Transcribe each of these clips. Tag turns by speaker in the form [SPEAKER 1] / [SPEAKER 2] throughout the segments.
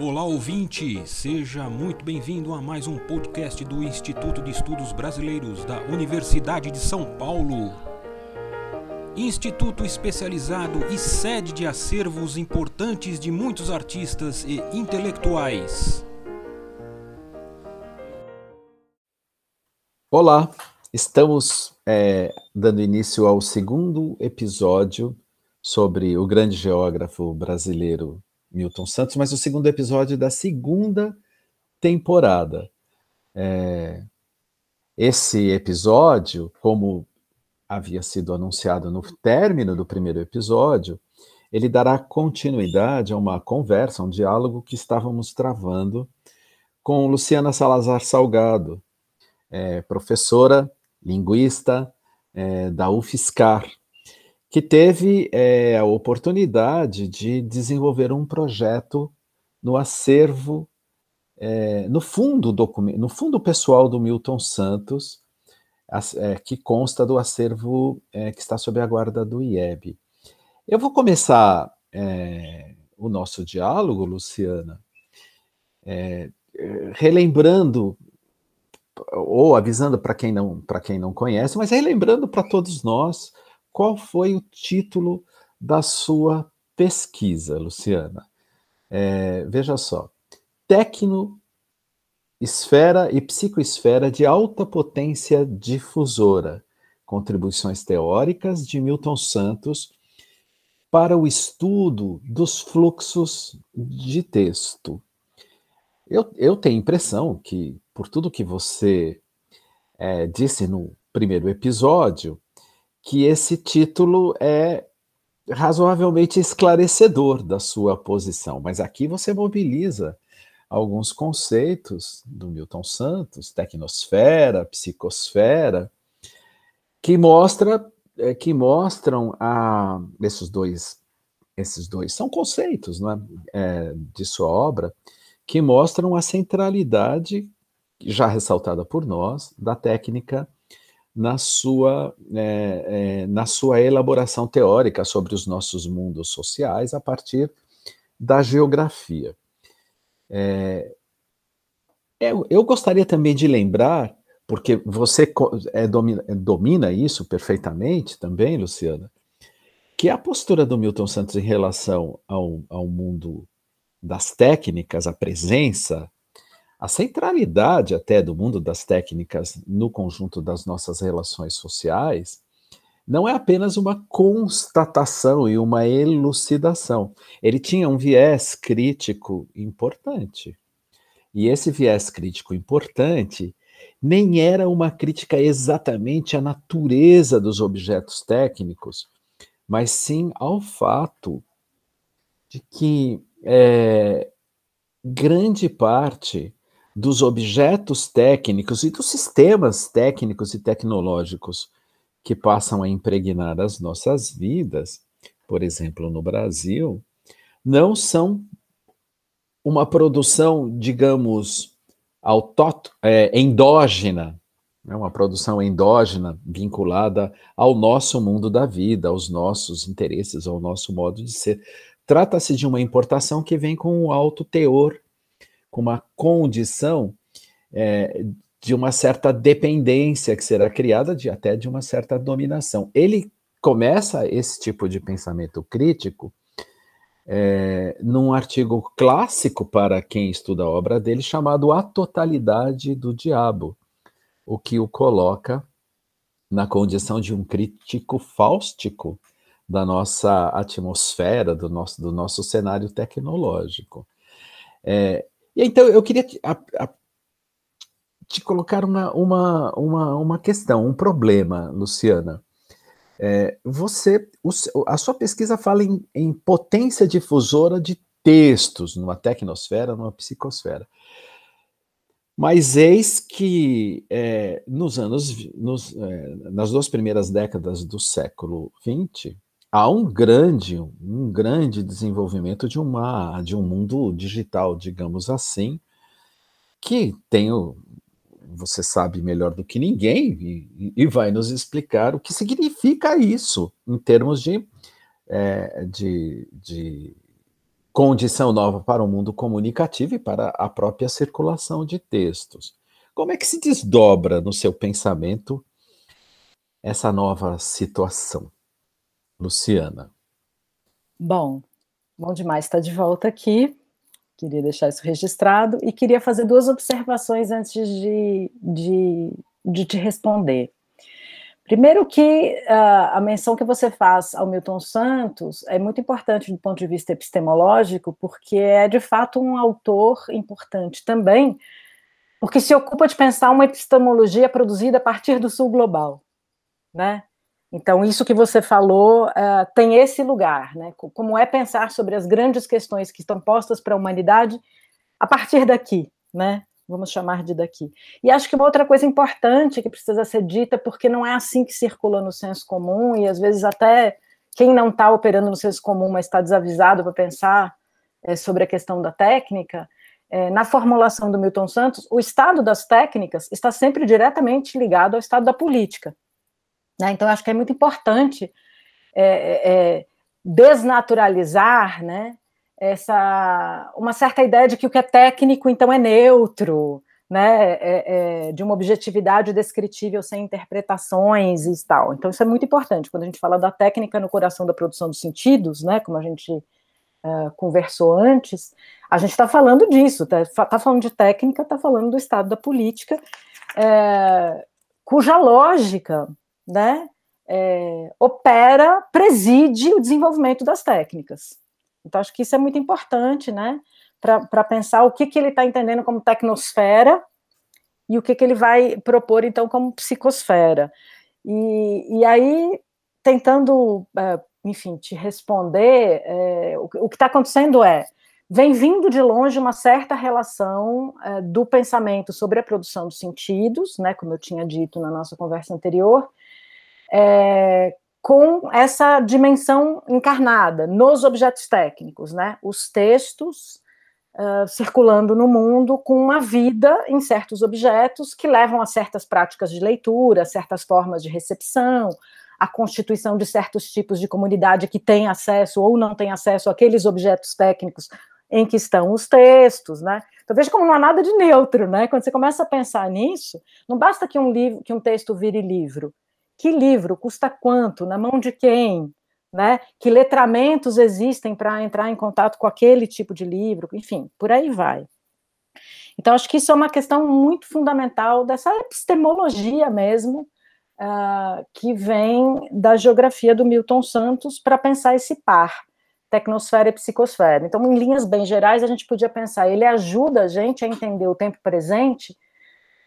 [SPEAKER 1] Olá ouvinte, seja muito bem-vindo a mais um podcast do Instituto de Estudos Brasileiros da Universidade de São Paulo. Instituto especializado e sede de acervos importantes de muitos artistas e intelectuais.
[SPEAKER 2] Olá, estamos é, dando início ao segundo episódio sobre o grande geógrafo brasileiro Milton Santos, mas o segundo episódio da segunda temporada. É, esse episódio, como havia sido anunciado no término do primeiro episódio, ele dará continuidade a uma conversa, um diálogo que estávamos travando com Luciana Salazar Salgado, é, professora, linguista é, da UFSCar, que teve é, a oportunidade de desenvolver um projeto no acervo, é, no fundo documento, no fundo pessoal do Milton Santos, é, que consta do acervo que está sob a guarda do IEB. Eu vou começar o nosso diálogo, Luciana, relembrando ou avisando para quem não para quem não conhece, mas relembrando para todos nós qual foi o título da sua pesquisa, Luciana? É, veja só, Tecno Esfera e Psicoesfera de Alta Potência Difusora, contribuições teóricas de Milton Santos para o estudo dos fluxos de texto. Eu, eu tenho a impressão que, por tudo que você é, disse no primeiro episódio, que esse título é razoavelmente esclarecedor da sua posição, mas aqui você mobiliza alguns conceitos do Milton Santos, tecnosfera, psicosfera, que mostra é, que mostram a esses dois esses dois são conceitos não é? é, de sua obra que mostram a centralidade já ressaltada por nós da técnica na sua, é, é, na sua elaboração teórica sobre os nossos mundos sociais a partir da geografia. É, eu, eu, gostaria também de lembrar, porque você é, domina, domina isso perfeitamente também, Luciana, que a postura do Milton Santos em relação ao, ao mundo das técnicas, a presença a centralidade até do mundo das técnicas no conjunto das nossas relações sociais não é apenas uma constatação e uma elucidação. Ele tinha um viés crítico importante. E esse viés crítico importante nem era uma crítica exatamente à natureza dos objetos técnicos, mas sim ao fato de que é, grande parte dos objetos técnicos e dos sistemas técnicos e tecnológicos que passam a impregnar as nossas vidas, por exemplo, no Brasil, não são uma produção, digamos, é, endógena, é uma produção endógena vinculada ao nosso mundo da vida, aos nossos interesses, ao nosso modo de ser. Trata-se de uma importação que vem com um alto teor com uma condição é, de uma certa dependência que será criada, de até de uma certa dominação. Ele começa esse tipo de pensamento crítico é, num artigo clássico para quem estuda a obra dele, chamado A Totalidade do Diabo, o que o coloca na condição de um crítico fáustico da nossa atmosfera, do nosso, do nosso cenário tecnológico. É, e então eu queria te, a, a, te colocar uma, uma, uma, uma questão, um problema, Luciana. É, você, o, a sua pesquisa fala em, em, potência difusora de textos numa tecnosfera, numa psicosfera. Mas eis que é, nos anos, nos, é, nas duas primeiras décadas do século XX, há um grande, um grande desenvolvimento de, uma, de um mundo digital, digamos assim, que tem o, você sabe melhor do que ninguém e, e, vai nos explicar o que significa isso em termos de, é, de, de condição nova para o mundo comunicativo e para a própria circulação de textos. Como é que se desdobra no seu pensamento essa nova situação, Luciana?
[SPEAKER 3] Bom, bom demais estar de volta aqui. Queria deixar isso registrado e queria fazer duas observações antes de, de, de te responder. Primeiro que uh, a menção que você faz ao Milton Santos é muito importante do ponto de vista epistemológico, porque é de fato um autor importante também, porque se ocupa de pensar uma epistemologia produzida a partir do sul global, né? Então, isso que você falou uh, tem esse lugar, né? Como é pensar sobre as grandes questões que estão postas para a humanidade a partir daqui, né? vamos chamar de daqui. E acho que uma outra coisa importante que precisa ser dita, porque não é assim que circula no senso comum, e às vezes até quem não está operando no senso comum, mas está desavisado para pensar é, sobre a questão da técnica, é, na formulação do Milton Santos, o estado das técnicas está sempre diretamente ligado ao estado da política. Né? Então, acho que é muito importante é, é desnaturalizar né, essa uma certa ideia de que o que é técnico então é neutro, né, é, é, de uma objetividade descritível sem interpretações e tal. Então isso é muito importante quando a gente fala da técnica no coração da produção dos sentidos, né, como a gente uh, conversou antes, a gente está falando disso, está tá falando de técnica, está falando do estado da política, é, cuja lógica, né, é, opera, preside o desenvolvimento das técnicas. Então, acho que isso é muito importante, né? Para pensar o que, que ele está entendendo como tecnosfera e o que, que ele vai propor, então, como psicosfera. E, e aí, tentando, é, enfim, te responder, é, o, o, que está acontecendo é, vem vindo de longe uma certa relação é, do pensamento sobre a produção dos sentidos, né, como eu tinha dito na nossa conversa anterior, é, com essa dimensão encarnada nos objetos técnicos, né? Os textos uh, circulando no mundo com uma vida em certos objetos que levam a certas práticas de leitura, certas formas de recepção, a constituição de certos tipos de comunidade que tem acesso ou não tem acesso àqueles objetos técnicos em que estão os textos, né? Então veja como não há nada de neutro, né? Quando você começa a pensar nisso, não basta que um livro, que um texto vire livro que livro custa quanto, na mão de quem, né? Que letramentos existem para entrar em contato com aquele tipo de livro, enfim, por aí vai. Então, acho que isso é uma questão muito fundamental dessa epistemologia mesmo, uh, que vem da geografia do Milton Santos para pensar esse par, tecnosfera e psicosfera. Então, em linhas bem gerais, a gente podia pensar, ele ajuda a gente a entender o tempo presente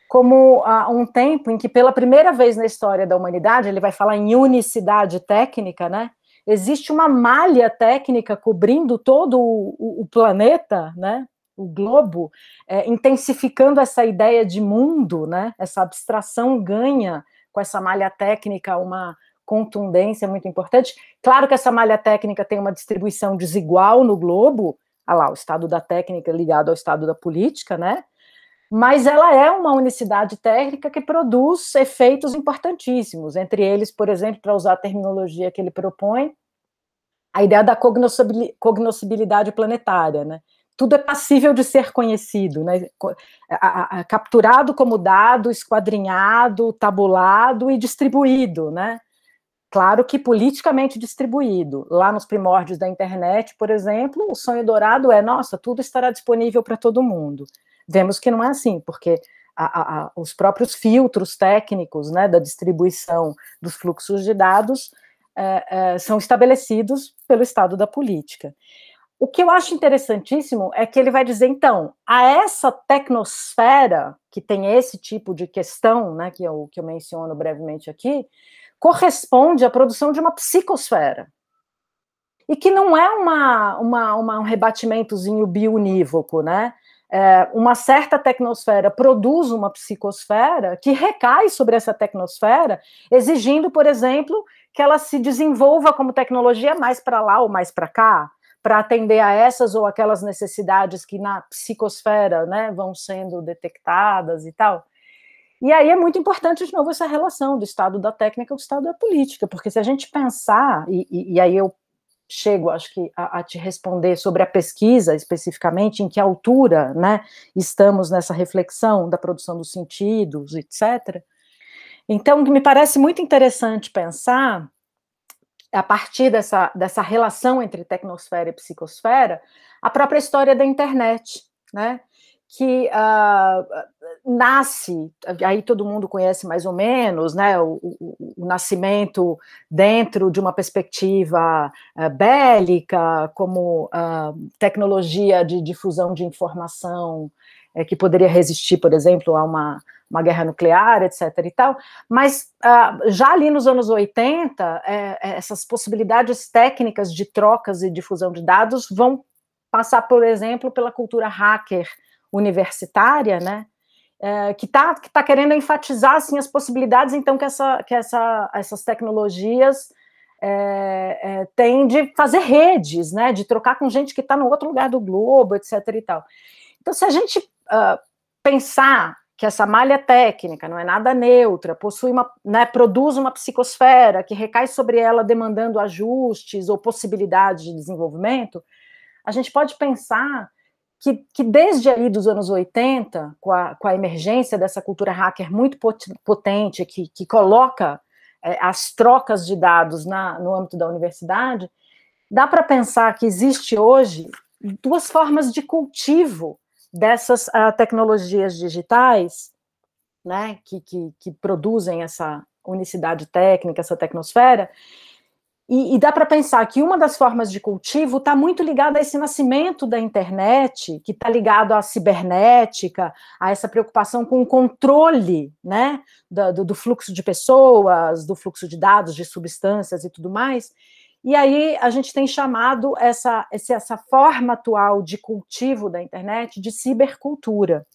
[SPEAKER 3] como uh, um tempo em que, pela primeira vez na história da humanidade, ele vai falar em unicidade técnica, né? Existe uma malha técnica cobrindo todo o, o, o planeta, né? O globo, é, intensificando essa ideia de mundo, né? Essa abstração ganha com essa malha técnica uma contundência muito importante. Claro que essa malha técnica tem uma distribuição desigual no globo, ah lá, o estado da técnica ligado ao estado da política, né? mas ela é uma unicidade técnica que produz efeitos importantíssimos, entre eles, por exemplo, para usar a terminologia que ele propõe, a ideia da cognoscibilidade planetária, né? Tudo é passível de ser conhecido, né? capturado como dado, esquadrinhado, tabulado e distribuído, né? Claro que politicamente distribuído. Lá nos primórdios da internet, por exemplo, o sonho dourado é: nossa, tudo estará disponível para todo mundo. Vemos que não é assim, porque a, a, os próprios filtros técnicos né, da distribuição dos fluxos de dados é, é, são estabelecidos pelo estado da política. O que eu acho interessantíssimo é que ele vai dizer, então, a essa tecnosfera, que tem esse tipo de questão, né, que eu, que eu menciono brevemente aqui, corresponde à produção de uma psicosfera. E que não é uma, uma, uma um rebatimentozinho biunívoco, né? é, uma certa tecnosfera produz uma psicosfera que recai sobre essa tecnosfera, exigindo, por exemplo, que ela se desenvolva como tecnologia mais para lá ou mais para cá, para atender a essas ou aquelas necessidades que na psicosfera né, vão sendo detectadas e tal. E aí é muito importante, de novo, essa relação do estado da técnica com o estado da política, porque se a gente pensar, e, e, e aí eu chego, acho que, a, a, te responder sobre a pesquisa especificamente, em que altura, né, estamos nessa reflexão da produção dos sentidos, etc. Então, me parece muito interessante pensar, a partir dessa, dessa relação entre tecnosfera e psicosfera, a própria história da internet, né, que uh, nasce, aí todo mundo conhece mais ou menos, né, o, o, o nascimento dentro de uma perspectiva uh, bélica, como uh, tecnologia de difusão de informação eh, que poderia resistir, por exemplo, a uma, uma guerra nuclear, etc. e tal, mas já ali nos anos 80, eh, essas possibilidades técnicas de trocas e difusão de dados vão passar, por exemplo, pela cultura hacker, universitária, né, é, que está que tá querendo enfatizar assim, as possibilidades, então, que, essa, que essa, essas tecnologias é, é, têm de fazer redes, né, de trocar com gente que está no outro lugar do globo, etc. e tal. Então, se a gente uh, pensar que essa malha técnica não é nada neutra, possui uma, né, produz uma psicosfera que recai sobre ela demandando ajustes ou possibilidades de desenvolvimento, a gente pode pensar que, que desde aí dos anos 80, com a, com a emergência dessa cultura hacker muito potente, que, que coloca é, as trocas de dados na, no âmbito da universidade, dá para pensar que existe hoje duas formas de cultivo dessas uh, tecnologias digitais, né, que, que, que produzem essa unicidade técnica, essa tecnosfera, e, e dá para pensar que uma das formas de cultivo está muito ligada a esse nascimento da internet, que está ligado à cibernética, a essa preocupação com o controle né, do, do fluxo de pessoas, do fluxo de dados, de substâncias e tudo mais. E aí a gente tem chamado essa, essa forma atual de cultivo da internet de cibercultura.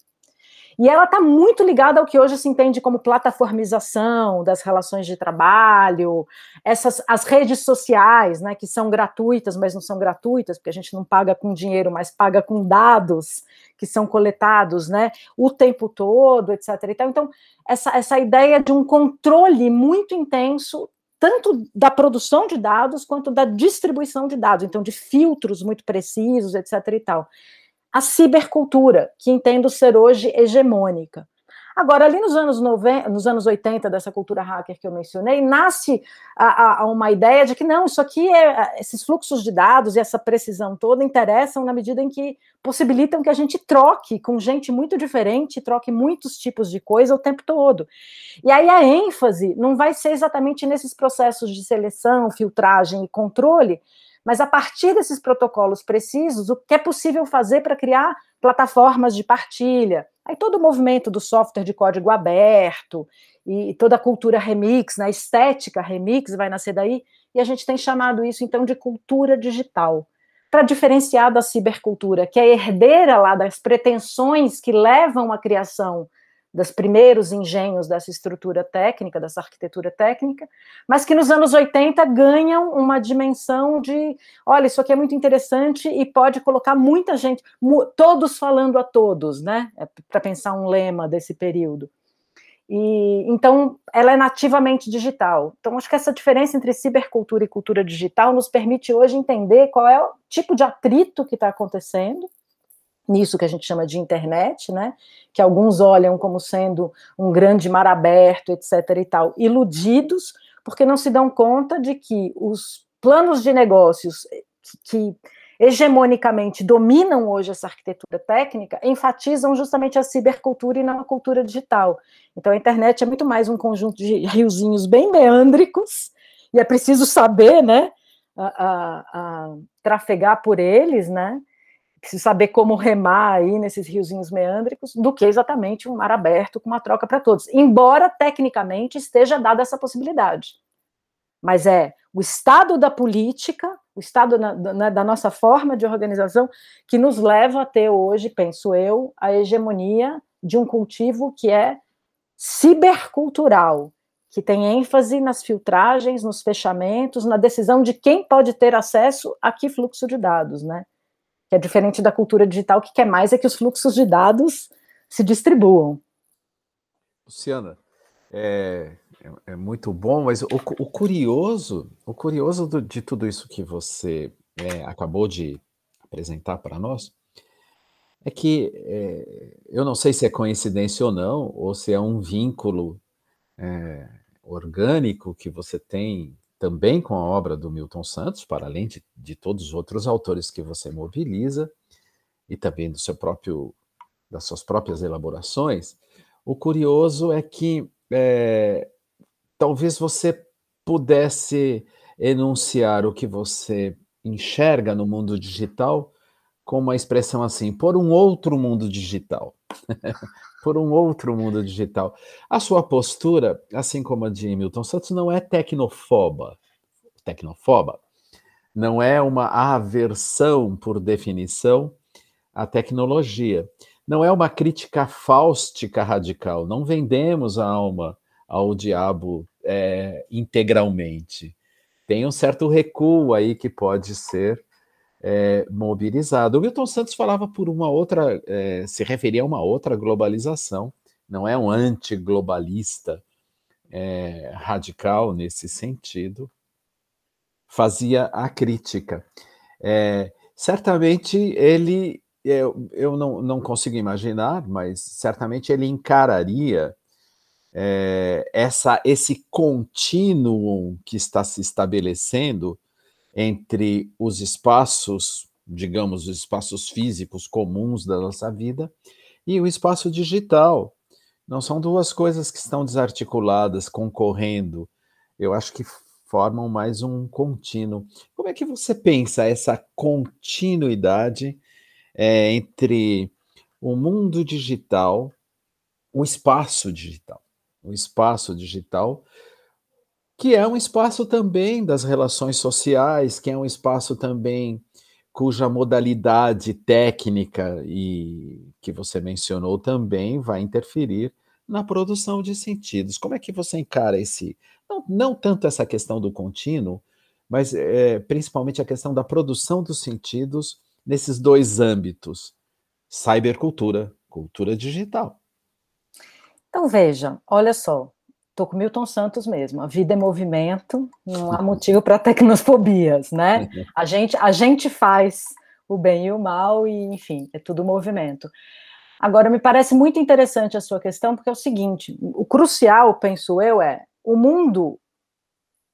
[SPEAKER 3] E ela está muito ligada ao que hoje se entende como plataformização das relações de trabalho, essas as redes sociais, né, que são gratuitas, mas não são gratuitas, porque a gente não paga com dinheiro, mas paga com dados que são coletados, né, o tempo todo, etc. Então, essa, essa ideia de um controle muito intenso tanto da produção de dados quanto da distribuição de dados, então de filtros muito precisos, etc. e tal a cibercultura, que entendo ser hoje hegemônica. Agora, ali nos anos, 90, nos anos 80, dessa cultura hacker que eu mencionei, nasce a, a, uma ideia de que não, isso aqui é. Esses fluxos de dados e essa precisão toda interessam na medida em que possibilitam que a gente troque com gente muito diferente, troque muitos tipos de coisa o tempo todo. E aí a ênfase não vai ser exatamente nesses processos de seleção, filtragem e controle, mas a partir desses protocolos precisos, o que é possível fazer para criar plataformas de partilha. Aí todo o movimento do software de código aberto e toda a cultura remix, né, a estética remix vai nascer daí, e a gente tem chamado isso então de cultura digital, para diferenciar da cibercultura, que é herdeira lá das pretensões que levam à criação dos primeiros engenhos dessa estrutura técnica, dessa arquitetura técnica, mas que nos anos 80 ganham uma dimensão de, olha, isso aqui é muito interessante e pode colocar muita gente, todos falando a todos, né? É Para pensar um lema desse período. E então ela é nativamente digital. Então acho que essa diferença entre cibercultura e cultura digital nos permite hoje entender qual é o tipo de atrito que está acontecendo nisso que a gente chama de internet, né, que alguns olham como sendo um grande mar aberto, etc. e tal, iludidos, porque não se dão conta de que os planos de negócios que, hegemonicamente dominam hoje essa arquitetura técnica enfatizam justamente a cibercultura e não a cultura digital. Então a internet é muito mais um conjunto de riozinhos bem meândricos, e é preciso saber, né, a, a, a trafegar por eles, né, se saber como remar aí nesses riozinhos meândricos, do que exatamente um mar aberto com uma troca para todos. Embora tecnicamente esteja dada essa possibilidade. Mas é o estado da política, o estado na, na, da nossa forma de organização, que nos leva a ter hoje, penso eu, a hegemonia de um cultivo que é cibercultural, que tem ênfase nas filtragens, nos fechamentos, na decisão de quem pode ter acesso a que fluxo de dados, né? Que é diferente da cultura digital, que quer mais é que os fluxos de dados se distribuam.
[SPEAKER 2] Luciana, é, é, é muito bom, mas o, o, curioso, o curioso do, de tudo isso que você é, acabou de apresentar para nós é que é, eu não sei se é coincidência ou não, ou se é um vínculo é, orgânico que você tem também com a obra do Milton Santos, para além de, de todos os outros autores que você mobiliza, e também do seu próprio, das suas próprias elaborações. O curioso é que é, talvez você pudesse enunciar o que você enxerga no mundo digital com uma expressão assim, por um outro mundo digital. por um outro mundo digital. A sua postura, assim como a de Milton Santos, não é tecnofoba. Tecnofoba não é uma aversão, por definição, à tecnologia. Não é uma crítica fáustica radical. Não vendemos a alma ao diabo é, integralmente. Tem um certo recuo aí que pode ser é, mobilizado. O Milton Santos falava por uma outra, é, se referia a uma outra globalização, não é um antiglobalista é, radical nesse sentido, fazia a crítica. É, certamente ele, eu, eu não, não consigo imaginar, mas certamente ele encararia é, essa, esse contínuo que está se estabelecendo entre os espaços, digamos, os espaços físicos comuns da nossa vida e o espaço digital. Não são duas coisas que estão desarticuladas, concorrendo. Eu acho que formam mais um contínuo. Como é que você pensa essa continuidade é, entre o mundo digital, o espaço digital? O espaço digital que é um espaço também das relações sociais, que é um espaço também cuja modalidade técnica e que você mencionou também vai interferir na produção de sentidos. Como é que você encara esse, não, não tanto essa questão do contínuo, mas é, principalmente a questão da produção dos sentidos nesses dois âmbitos, cybercultura, cultura digital.
[SPEAKER 3] Então veja, olha só, Estou com Milton Santos mesmo. A vida é movimento, não há motivo para tecnofobias, né? A gente, a gente faz o bem e o mal, e enfim, é tudo movimento. Agora, me parece muito interessante a sua questão, porque é o seguinte: o crucial, penso eu, é o mundo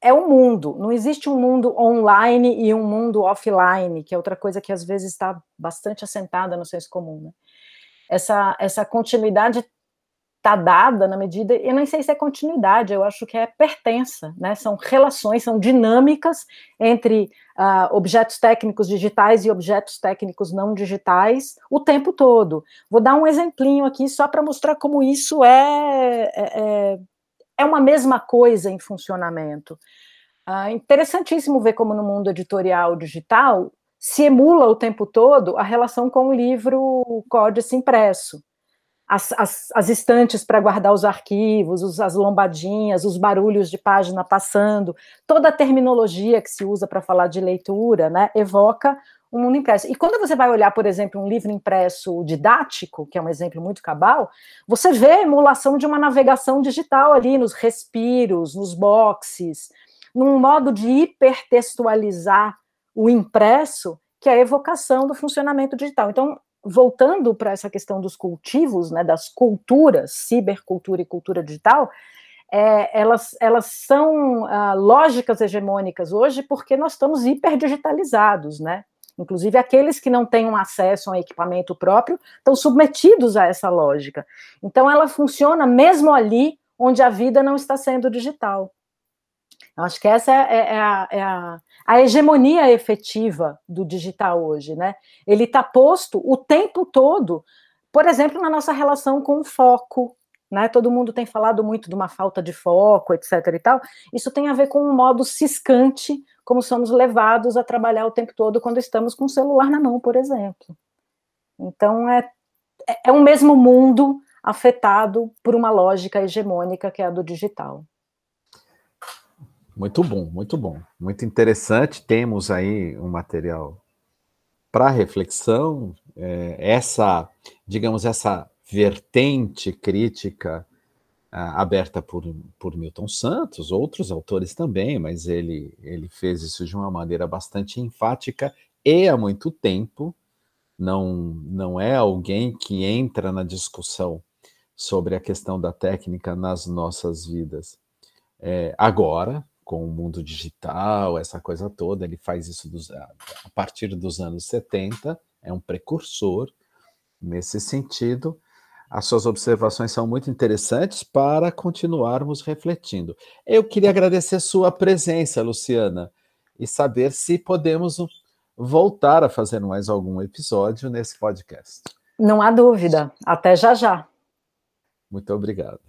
[SPEAKER 3] é o mundo, não existe um mundo online e um mundo offline, que é outra coisa que às vezes está bastante assentada no senso comum. Né? Essa, essa continuidade está dada na medida, eu nem sei se é continuidade, eu acho que é pertença, né? São relações, são dinâmicas entre uh, objetos técnicos digitais e objetos técnicos não digitais o tempo todo. Vou dar um exemplinho aqui só para mostrar como isso é, é, é, é uma mesma coisa em funcionamento. Uh, interessantíssimo ver como no mundo editorial digital se emula o tempo todo a relação com o livro códice impresso as, as, as estantes para guardar os arquivos, os, as lombadinhas, os barulhos de página passando, toda a terminologia que se usa para falar de leitura, né, evoca um mundo impresso. E quando você vai olhar, por exemplo, um livro impresso didático, que é um exemplo muito cabal, você vê a emulação de uma navegação digital ali nos respiros, nos boxes, num modo de hipertextualizar o impresso, que é a evocação do funcionamento digital. Então, voltando para essa questão dos cultivos, né, das culturas, cibercultura e cultura digital, é, elas, elas são uh, lógicas hegemônicas hoje porque nós estamos hiperdigitalizados, né? Inclusive, aqueles que não têm acesso a um equipamento próprio estão submetidos a essa lógica. Então, ela funciona mesmo ali onde a vida não está sendo digital. Acho que essa é, é, é, a, é a, a, hegemonia efetiva do digital hoje, né? Ele está posto o tempo todo, por exemplo, na nossa relação com o foco, né? Todo mundo tem falado muito de uma falta de foco, etc. e tal. Isso tem a ver com um modo ciscante, como somos levados a trabalhar o tempo todo quando estamos com o celular na mão, por exemplo. Então é, é, é um mesmo mundo afetado por uma lógica hegemônica que é a do digital.
[SPEAKER 2] Muito bom, muito bom. Muito interessante. Temos aí um material para reflexão. É, essa, digamos, essa vertente crítica aberta por, por Milton Santos, outros autores também, mas ele, ele fez isso de uma maneira bastante enfática e há muito tempo. Não, não é alguém que entra na discussão sobre a questão da técnica nas nossas vidas. É, agora, com o mundo digital, essa coisa toda, ele faz isso dos, a partir dos anos 70, é um precursor nesse sentido as suas observações são muito interessantes para continuarmos refletindo. Eu queria agradecer a sua presença, Luciana, e saber se podemos voltar a fazer mais algum episódio nesse podcast.
[SPEAKER 3] Não há dúvida. Até já já.
[SPEAKER 2] Muito obrigado.